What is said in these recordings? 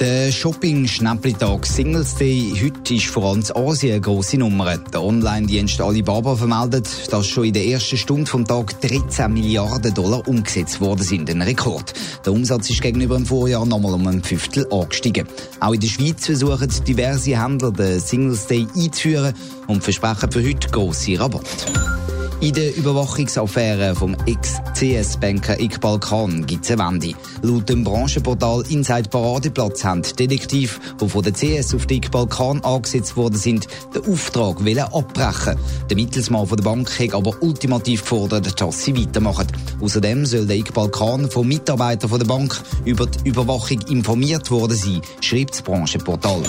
Der Shopping-Schnäppli-Tag Singles Day heute ist vor allem in Asien eine grosse Nummer. Der Online-Dienst Alibaba vermeldet, dass schon in der ersten Stunde vom Tag 13 Milliarden Dollar umgesetzt worden sind. Ein Rekord. Der Umsatz ist gegenüber dem Vorjahr nochmal um ein Fünftel angestiegen. Auch in der Schweiz versuchen diverse Händler den Singles Day einzuführen und versprechen für heute grosse Rabatte. In der Überwachungsaffäre vom Ex-CS-Banker Iqbal Khan gibt es eine Wende. Laut dem Branchenportal Inside Paradeplatz haben die Detektive, die von der CS auf den Iqbal Khan angesetzt worden sind, den Auftrag abbrechen Der Mittelsmann von der Bank hat aber ultimativ gefordert, dass sie weitermachen. Außerdem soll der Iqbal Khan von Mitarbeitern der Bank über die Überwachung informiert worden sein, schreibt das Branchenportal.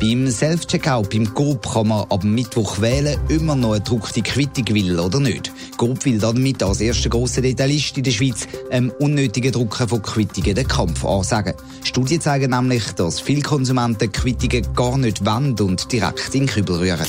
Beim Self-Checkout beim Coop kann man ab Mittwoch wählen, man noch eine gedruckte Quittung will oder nicht. Coop will damit als erster grosser Detailist in der Schweiz einem unnötigen Drucken von Quittungen den Kampf ansagen. Studien zeigen nämlich, dass viele Konsumenten Quittungen gar nicht wollen und direkt in den Kübel rühren.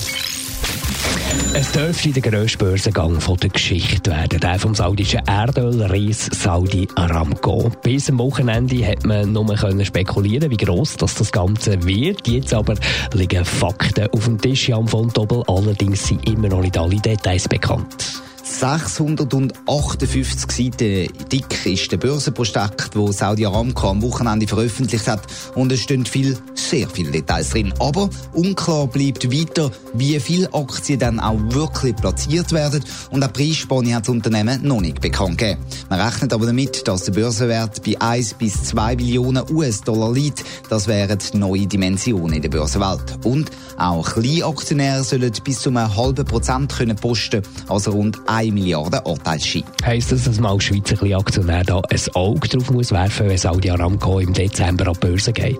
Es dürfte der grösste Börsengang der Geschichte werden, der vom saudischen Erdölreis Saudi Aramco. Bis am Wochenende hat man nur spekulieren wie gross das, das Ganze wird. Jetzt aber liegen Fakten auf dem Tisch, Jan von Doppel. Allerdings sind immer noch nicht alle Details bekannt. 658 Seiten dick ist der Börsenprospekt, wo Saudi Aramco am Wochenende veröffentlicht hat. Und es stehen viel, sehr viele Details drin. Aber unklar bleibt weiter, wie viele Aktien dann auch wirklich platziert werden. Und auch Preisspanne hat das Unternehmen noch nicht bekannt gegeben. Man rechnet aber damit, dass der Börsenwert bei 1 bis 2 Billionen US-Dollar liegt. Das wären neue Dimensionen in der Börsenwelt. Und auch Kleinaktionäre sollen bis zu einem halben Prozent können posten, also rund 1 Milliarden Anteilsschein. Heisst das, dass man als Schweizer Aktionär da ein Auge drauf muss werfen, wenn Saudi Aramco im Dezember an die Börse geht?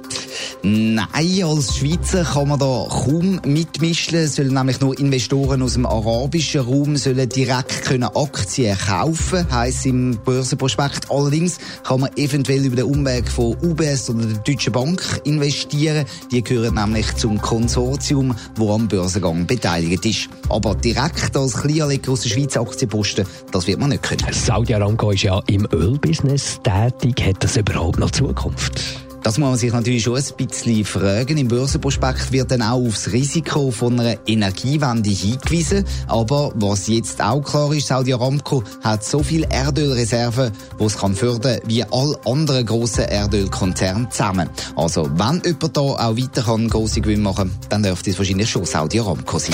Nein, als Schweizer kann man da kaum mitmischen. Sollen nämlich nur Investoren aus dem arabischen Raum sollen direkt können Aktien kaufen, heisst im Börsenprospekt. Allerdings kann man eventuell über den Umweg von UBS oder der Deutschen Bank investieren. Die gehören nämlich zum Konsortium, wo am Börsengang beteiligt ist. Aber direkt als Kleinanleger aus der Schweiz Aktien posten, das wird man nicht können. Saudi Aramco ist ja im Ölbusiness tätig. Hat das überhaupt noch Zukunft? Das muss man sich natürlich schon ein bisschen fragen. Im Börsenprospekt wird dann auch aufs Risiko von einer Energiewende hingewiesen. Aber was jetzt auch klar ist, Saudi Aramco hat so viel Erdölreserven, die es kann fördern wie alle anderen grossen Erdölkonzerne zusammen. Also wenn jemand da auch weiter kann grosse Gewinne machen dann dürfte es wahrscheinlich schon Saudi Aramco sein.